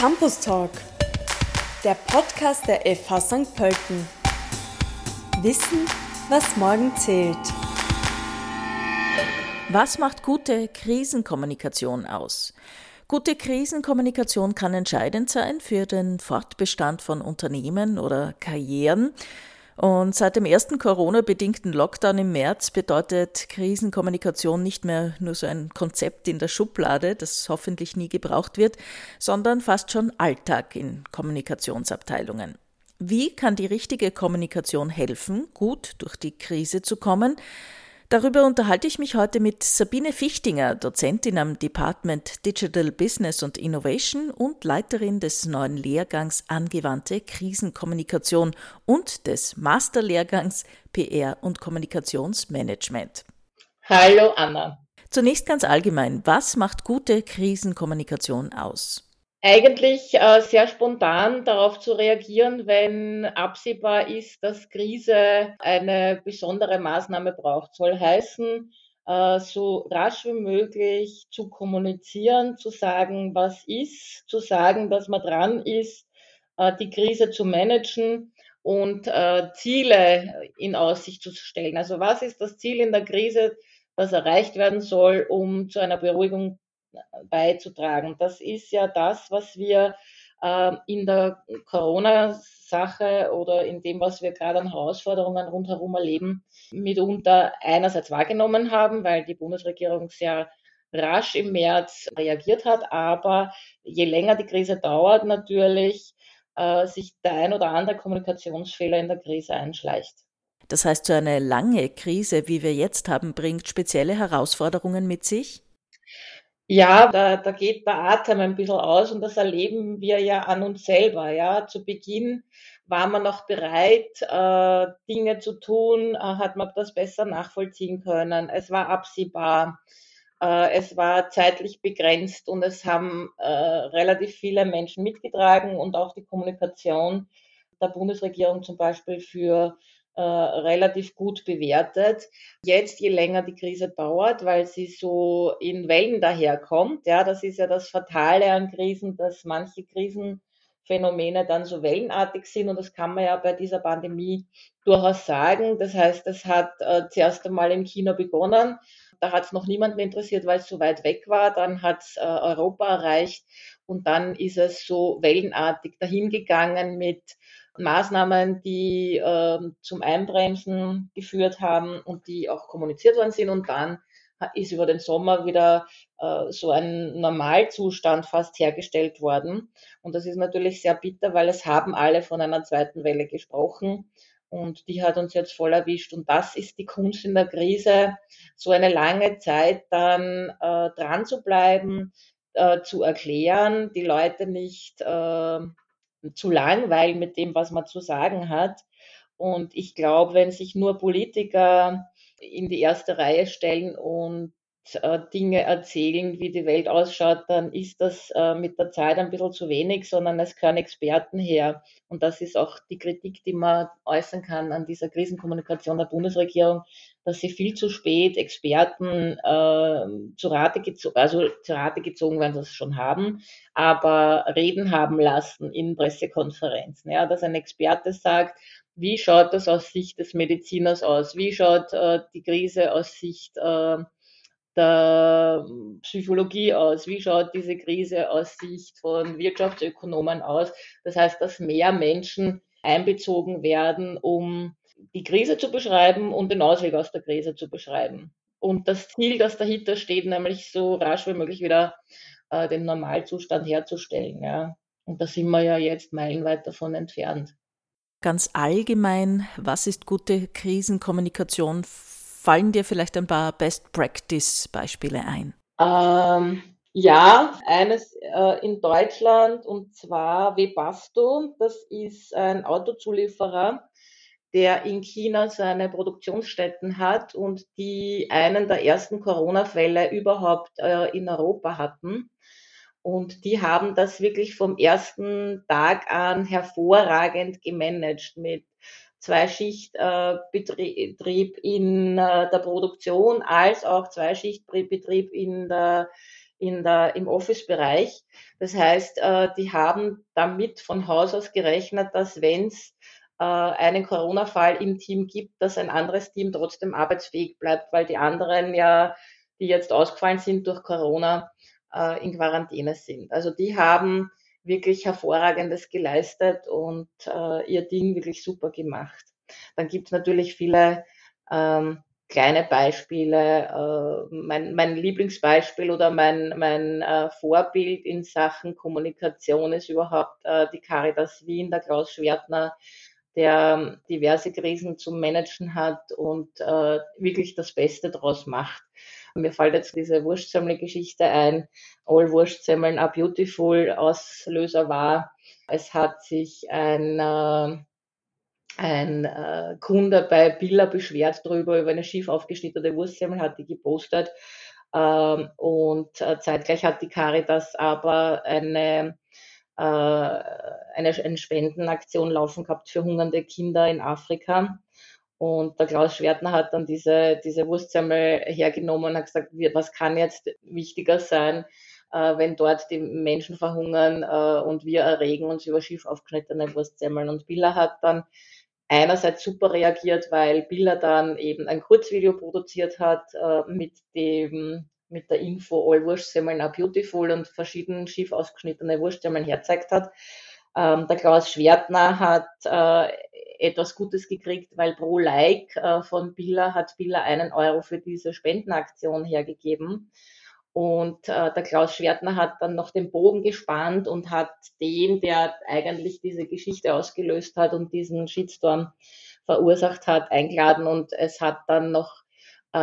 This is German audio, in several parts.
Campus Talk, der Podcast der FH St. Pölten. Wissen, was morgen zählt. Was macht gute Krisenkommunikation aus? Gute Krisenkommunikation kann entscheidend sein für den Fortbestand von Unternehmen oder Karrieren. Und seit dem ersten Corona-bedingten Lockdown im März bedeutet Krisenkommunikation nicht mehr nur so ein Konzept in der Schublade, das hoffentlich nie gebraucht wird, sondern fast schon Alltag in Kommunikationsabteilungen. Wie kann die richtige Kommunikation helfen, gut durch die Krise zu kommen? Darüber unterhalte ich mich heute mit Sabine Fichtinger, Dozentin am Department Digital Business und Innovation und Leiterin des neuen Lehrgangs Angewandte Krisenkommunikation und des Masterlehrgangs PR und Kommunikationsmanagement. Hallo Anna. Zunächst ganz allgemein, was macht gute Krisenkommunikation aus? Eigentlich äh, sehr spontan darauf zu reagieren, wenn absehbar ist, dass Krise eine besondere Maßnahme braucht. Soll heißen, äh, so rasch wie möglich zu kommunizieren, zu sagen, was ist, zu sagen, dass man dran ist, äh, die Krise zu managen und äh, Ziele in Aussicht zu stellen. Also was ist das Ziel in der Krise, das erreicht werden soll, um zu einer Beruhigung beizutragen. Das ist ja das, was wir äh, in der Corona-Sache oder in dem, was wir gerade an Herausforderungen rundherum erleben, mitunter einerseits wahrgenommen haben, weil die Bundesregierung sehr rasch im März reagiert hat, aber je länger die Krise dauert, natürlich äh, sich der ein oder andere Kommunikationsfehler in der Krise einschleicht. Das heißt, so eine lange Krise, wie wir jetzt haben, bringt spezielle Herausforderungen mit sich? Ja, da, da geht der Atem ein bisschen aus und das erleben wir ja an uns selber. Ja, zu Beginn war man noch bereit, äh, Dinge zu tun, äh, hat man das besser nachvollziehen können. Es war absehbar, äh, es war zeitlich begrenzt und es haben äh, relativ viele Menschen mitgetragen und auch die Kommunikation der Bundesregierung zum Beispiel für äh, relativ gut bewertet. Jetzt, je länger die Krise dauert, weil sie so in Wellen daherkommt, ja, das ist ja das Fatale an Krisen, dass manche Krisenphänomene dann so wellenartig sind und das kann man ja bei dieser Pandemie durchaus sagen. Das heißt, es hat äh, zuerst einmal in China begonnen. Da hat es noch niemanden interessiert, weil es so weit weg war. Dann hat es äh, Europa erreicht und dann ist es so wellenartig dahingegangen mit Maßnahmen, die äh, zum Einbremsen geführt haben und die auch kommuniziert worden sind. Und dann ist über den Sommer wieder äh, so ein Normalzustand fast hergestellt worden. Und das ist natürlich sehr bitter, weil es haben alle von einer zweiten Welle gesprochen. Und die hat uns jetzt voll erwischt. Und das ist die Kunst in der Krise, so eine lange Zeit dann äh, dran zu bleiben, äh, zu erklären, die Leute nicht äh, zu langweilen mit dem, was man zu sagen hat. Und ich glaube, wenn sich nur Politiker in die erste Reihe stellen und Dinge erzählen, wie die Welt ausschaut, dann ist das äh, mit der Zeit ein bisschen zu wenig, sondern es können Experten her. Und das ist auch die Kritik, die man äußern kann an dieser Krisenkommunikation der Bundesregierung, dass sie viel zu spät Experten äh, zu Rate gezogen, also zu Rate gezogen, sie es schon haben, aber reden haben lassen in Pressekonferenzen. Ja, dass ein Experte sagt, wie schaut das aus Sicht des Mediziners aus? Wie schaut äh, die Krise aus Sicht äh, der Psychologie aus? Wie schaut diese Krise aus Sicht von Wirtschaftsökonomen aus? Das heißt, dass mehr Menschen einbezogen werden, um die Krise zu beschreiben und den Ausweg aus der Krise zu beschreiben. Und das Ziel, das dahinter steht, nämlich so rasch wie möglich wieder äh, den Normalzustand herzustellen. Ja. Und da sind wir ja jetzt meilenweit davon entfernt. Ganz allgemein, was ist gute Krisenkommunikation Fallen dir vielleicht ein paar Best-Practice-Beispiele ein? Ähm, ja, eines äh, in Deutschland und zwar Webasto. Das ist ein Autozulieferer, der in China seine Produktionsstätten hat und die einen der ersten Corona-Fälle überhaupt äh, in Europa hatten. Und die haben das wirklich vom ersten Tag an hervorragend gemanagt mit Zweischichtbetrieb in äh, der Produktion als auch Zweischichtbetrieb in der, in der, im Office-Bereich. Das heißt, äh, die haben damit von Haus aus gerechnet, dass wenn es äh, einen Corona-Fall im Team gibt, dass ein anderes Team trotzdem arbeitsfähig bleibt, weil die anderen ja, die jetzt ausgefallen sind durch Corona, äh, in Quarantäne sind. Also die haben wirklich hervorragendes geleistet und äh, ihr Ding wirklich super gemacht. Dann gibt es natürlich viele ähm, kleine Beispiele. Äh, mein, mein Lieblingsbeispiel oder mein, mein äh, Vorbild in Sachen Kommunikation ist überhaupt äh, die Caritas Wien, der Klaus Schwertner, der ähm, diverse Krisen zu managen hat und äh, wirklich das Beste draus macht. Mir fällt jetzt diese Wurstsemmel-Geschichte ein. All Wurstsemmeln are beautiful. Auslöser war, es hat sich ein äh, ein äh, Kunde bei Billa beschwert darüber, über eine schief aufgeschnittene Wurstsemmel, hat die gepostet. Ähm, und äh, zeitgleich hat die Caritas aber eine, äh, eine Spendenaktion laufen gehabt für hungernde Kinder in Afrika. Und der Klaus Schwertner hat dann diese, diese Wurstsemmel hergenommen und hat gesagt, was kann jetzt wichtiger sein, äh, wenn dort die Menschen verhungern äh, und wir erregen uns über schief aufgeschnittene Wurstsemmeln. Und Billa hat dann einerseits super reagiert, weil Billa dann eben ein Kurzvideo produziert hat äh, mit dem mit der Info All Wurstsemmeln are beautiful und verschieden schief ausgeschnittene Wurstsemmeln herzeigt hat. Ähm, der Klaus Schwertner hat äh, etwas Gutes gekriegt, weil pro Like äh, von Billa hat Billa einen Euro für diese Spendenaktion hergegeben. Und äh, der Klaus Schwertner hat dann noch den Bogen gespannt und hat den, der eigentlich diese Geschichte ausgelöst hat und diesen Shitstorm verursacht hat, eingeladen. Und es hat dann noch äh,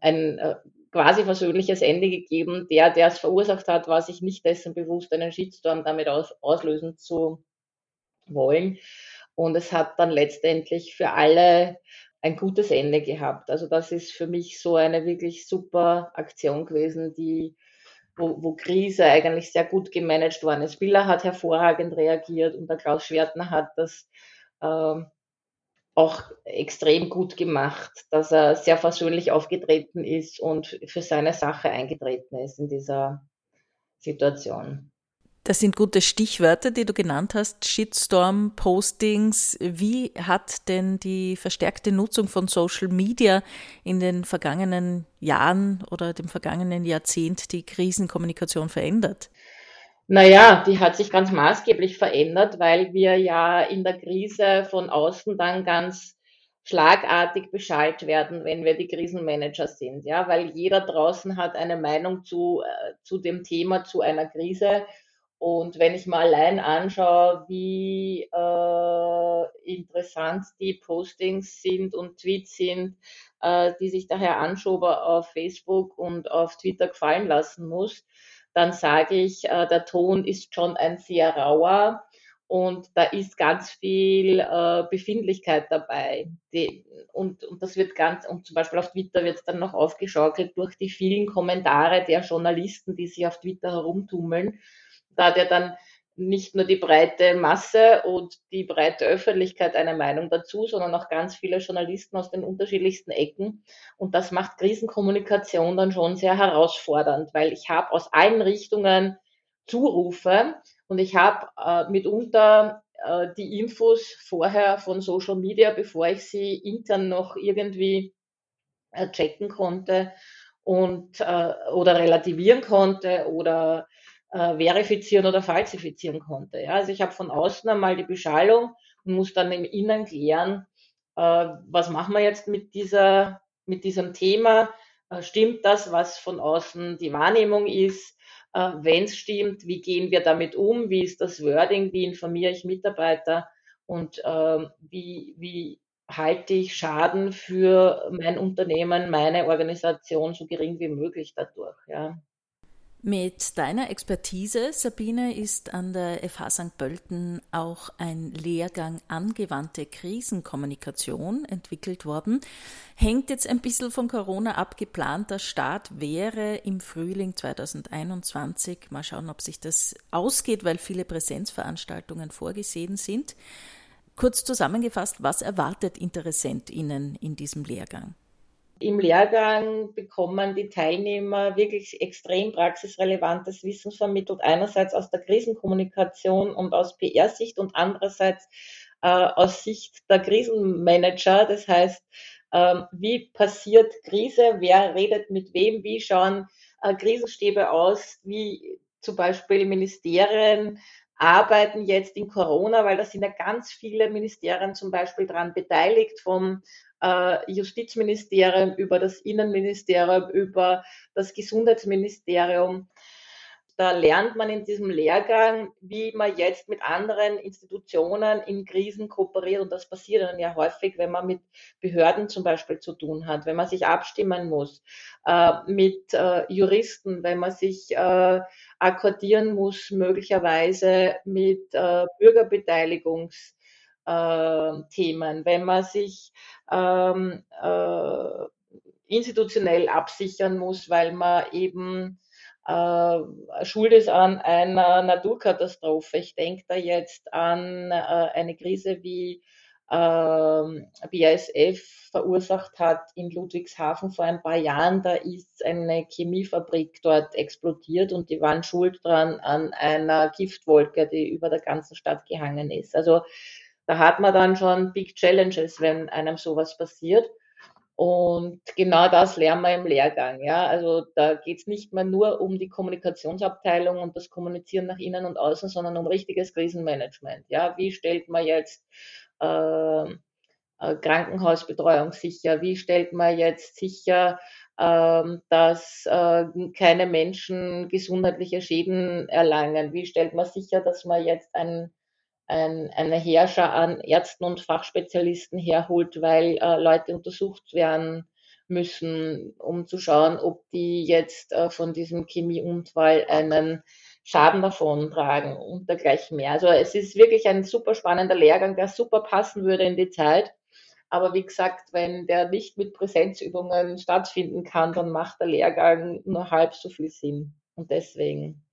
ein äh, quasi versöhnliches Ende gegeben. Der, der es verursacht hat, war sich nicht dessen bewusst, einen Shitstorm damit aus, auslösen zu wollen. Und es hat dann letztendlich für alle ein gutes Ende gehabt. Also das ist für mich so eine wirklich super Aktion gewesen, die, wo, wo Krise eigentlich sehr gut gemanagt worden ist. Billa hat hervorragend reagiert und der Klaus Schwertner hat das äh, auch extrem gut gemacht, dass er sehr versöhnlich aufgetreten ist und für seine Sache eingetreten ist in dieser Situation. Das sind gute Stichwörter, die du genannt hast. Shitstorm, Postings. Wie hat denn die verstärkte Nutzung von Social Media in den vergangenen Jahren oder dem vergangenen Jahrzehnt die Krisenkommunikation verändert? Naja, die hat sich ganz maßgeblich verändert, weil wir ja in der Krise von außen dann ganz schlagartig Bescheid werden, wenn wir die Krisenmanager sind, ja, weil jeder draußen hat eine Meinung zu, äh, zu dem Thema, zu einer Krise und wenn ich mal allein anschaue, wie äh, interessant die Postings sind und Tweets sind, äh, die sich der Herr Anschober auf Facebook und auf Twitter gefallen lassen muss, dann sage ich, äh, der Ton ist schon ein sehr rauer und da ist ganz viel äh, Befindlichkeit dabei. Die, und, und das wird ganz, und zum Beispiel auf Twitter wird es dann noch aufgeschaukelt durch die vielen Kommentare der Journalisten, die sich auf Twitter herumtummeln da hat ja dann nicht nur die breite Masse und die breite Öffentlichkeit eine Meinung dazu, sondern auch ganz viele Journalisten aus den unterschiedlichsten Ecken. Und das macht Krisenkommunikation dann schon sehr herausfordernd, weil ich habe aus allen Richtungen Zurufe und ich habe äh, mitunter äh, die Infos vorher von Social Media, bevor ich sie intern noch irgendwie äh, checken konnte und äh, oder relativieren konnte oder äh, verifizieren oder falsifizieren konnte. Ja, also ich habe von außen einmal die Beschallung und muss dann im Innern klären, äh, was machen wir jetzt mit dieser, mit diesem Thema? Äh, stimmt das, was von außen die Wahrnehmung ist? Äh, Wenn es stimmt, wie gehen wir damit um? Wie ist das Wording? Wie informiere ich Mitarbeiter? Und ähm, wie, wie halte ich Schaden für mein Unternehmen, meine Organisation so gering wie möglich dadurch? Ja. Mit deiner Expertise, Sabine, ist an der FH St. Pölten auch ein Lehrgang angewandte Krisenkommunikation entwickelt worden. Hängt jetzt ein bisschen von Corona ab. Geplanter Start wäre im Frühling 2021. Mal schauen, ob sich das ausgeht, weil viele Präsenzveranstaltungen vorgesehen sind. Kurz zusammengefasst, was erwartet InteressentInnen in diesem Lehrgang? Im Lehrgang bekommen die Teilnehmer wirklich extrem praxisrelevantes Wissen vermittelt, einerseits aus der Krisenkommunikation und aus PR-Sicht und andererseits äh, aus Sicht der Krisenmanager. Das heißt, äh, wie passiert Krise, wer redet mit wem, wie schauen äh, Krisenstäbe aus, wie zum Beispiel Ministerien arbeiten jetzt in Corona, weil da sind ja ganz viele Ministerien zum Beispiel daran beteiligt, vom äh, Justizministerium über das Innenministerium, über das Gesundheitsministerium. Da lernt man in diesem Lehrgang, wie man jetzt mit anderen Institutionen in Krisen kooperiert. Und das passiert dann ja häufig, wenn man mit Behörden zum Beispiel zu tun hat, wenn man sich abstimmen muss, äh, mit äh, Juristen, wenn man sich äh, akkordieren muss, möglicherweise mit äh, Bürgerbeteiligungsthemen, äh, wenn man sich ähm, äh, institutionell absichern muss, weil man eben äh, schuld ist an einer Naturkatastrophe. Ich denke da jetzt an äh, eine Krise wie ähm, BASF verursacht hat in Ludwigshafen vor ein paar Jahren. Da ist eine Chemiefabrik dort explodiert und die waren schuld dran an einer Giftwolke, die über der ganzen Stadt gehangen ist. Also da hat man dann schon Big Challenges, wenn einem sowas passiert. Und genau das lernen wir im Lehrgang. Ja? Also da geht es nicht mehr nur um die Kommunikationsabteilung und das Kommunizieren nach innen und außen, sondern um richtiges Krisenmanagement. Ja? Wie stellt man jetzt äh, Krankenhausbetreuung sicher? Wie stellt man jetzt sicher, äh, dass äh, keine Menschen gesundheitliche Schäden erlangen? Wie stellt man sicher, dass man jetzt ein ein, eine Herrscher an Ärzten und Fachspezialisten herholt, weil äh, Leute untersucht werden müssen, um zu schauen, ob die jetzt äh, von diesem Chemieunfall einen Schaden davon tragen und dergleichen mehr. Also es ist wirklich ein super spannender Lehrgang, der super passen würde in die Zeit. Aber wie gesagt, wenn der nicht mit Präsenzübungen stattfinden kann, dann macht der Lehrgang nur halb so viel Sinn. Und deswegen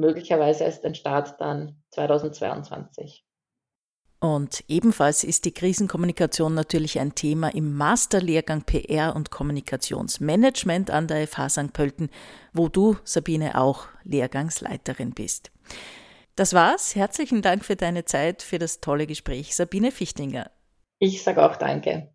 möglicherweise ist ein Start dann 2022. Und ebenfalls ist die Krisenkommunikation natürlich ein Thema im Masterlehrgang PR und Kommunikationsmanagement an der FH St. Pölten, wo du, Sabine, auch Lehrgangsleiterin bist. Das war's. Herzlichen Dank für deine Zeit, für das tolle Gespräch. Sabine Fichtinger. Ich sage auch Danke.